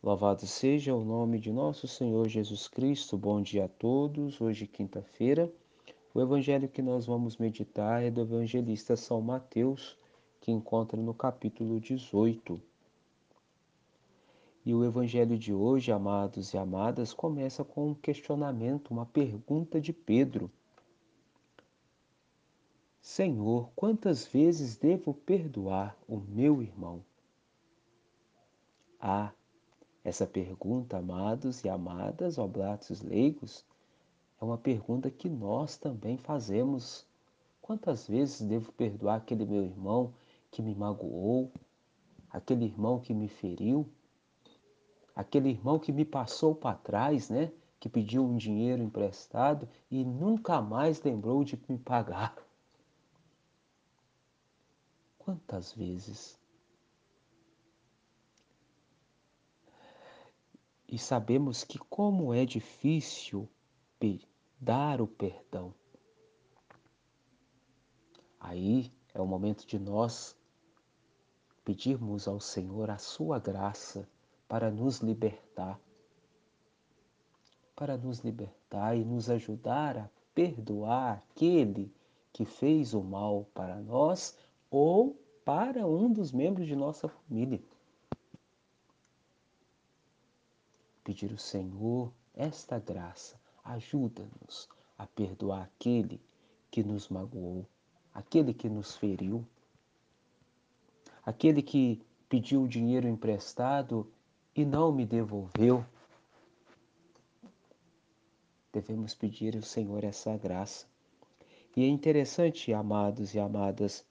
Louvado seja o nome de nosso Senhor Jesus Cristo. Bom dia a todos. Hoje, quinta-feira, o evangelho que nós vamos meditar é do evangelista São Mateus, que encontra no capítulo 18. E o evangelho de hoje, amados e amadas, começa com um questionamento, uma pergunta de Pedro. Senhor, quantas vezes devo perdoar o meu irmão? Ah, essa pergunta, amados e amadas, oblatos leigos, é uma pergunta que nós também fazemos. Quantas vezes devo perdoar aquele meu irmão que me magoou, aquele irmão que me feriu, aquele irmão que me passou para trás, né? Que pediu um dinheiro emprestado e nunca mais lembrou de me pagar. Quantas vezes e sabemos que como é difícil dar o perdão. Aí é o momento de nós pedirmos ao Senhor a sua graça para nos libertar, para nos libertar e nos ajudar a perdoar aquele que fez o mal para nós ou para um dos membros de nossa família. Pedir ao Senhor esta graça. Ajuda-nos a perdoar aquele que nos magoou, aquele que nos feriu, aquele que pediu dinheiro emprestado e não me devolveu. Devemos pedir ao Senhor essa graça. E é interessante, amados e amadas,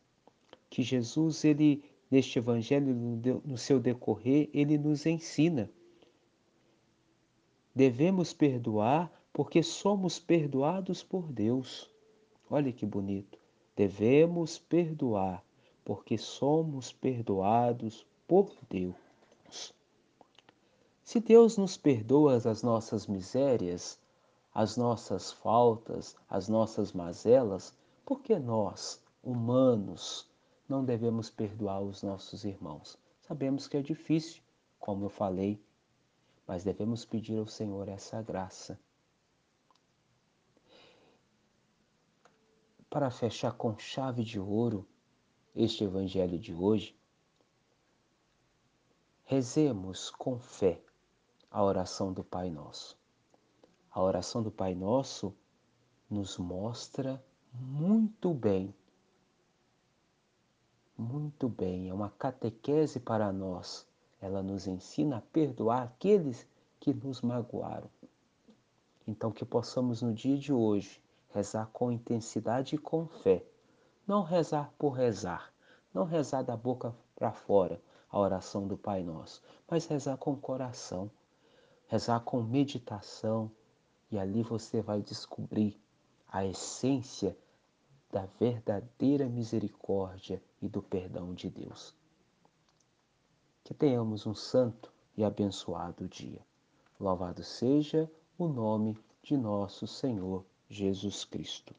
que Jesus, ele, neste evangelho, no seu decorrer, ele nos ensina Devemos perdoar porque somos perdoados por Deus. Olha que bonito. Devemos perdoar porque somos perdoados por Deus. Se Deus nos perdoa as nossas misérias, as nossas faltas, as nossas mazelas, por que nós, humanos, não devemos perdoar os nossos irmãos? Sabemos que é difícil, como eu falei mas devemos pedir ao Senhor essa graça. Para fechar com chave de ouro este Evangelho de hoje, rezemos com fé a oração do Pai Nosso. A oração do Pai Nosso nos mostra muito bem, muito bem, é uma catequese para nós ela nos ensina a perdoar aqueles que nos magoaram. Então, que possamos no dia de hoje rezar com intensidade e com fé. Não rezar por rezar, não rezar da boca para fora a oração do Pai Nosso, mas rezar com coração, rezar com meditação, e ali você vai descobrir a essência da verdadeira misericórdia e do perdão de Deus. Que tenhamos um santo e abençoado dia. Louvado seja o nome de nosso Senhor Jesus Cristo.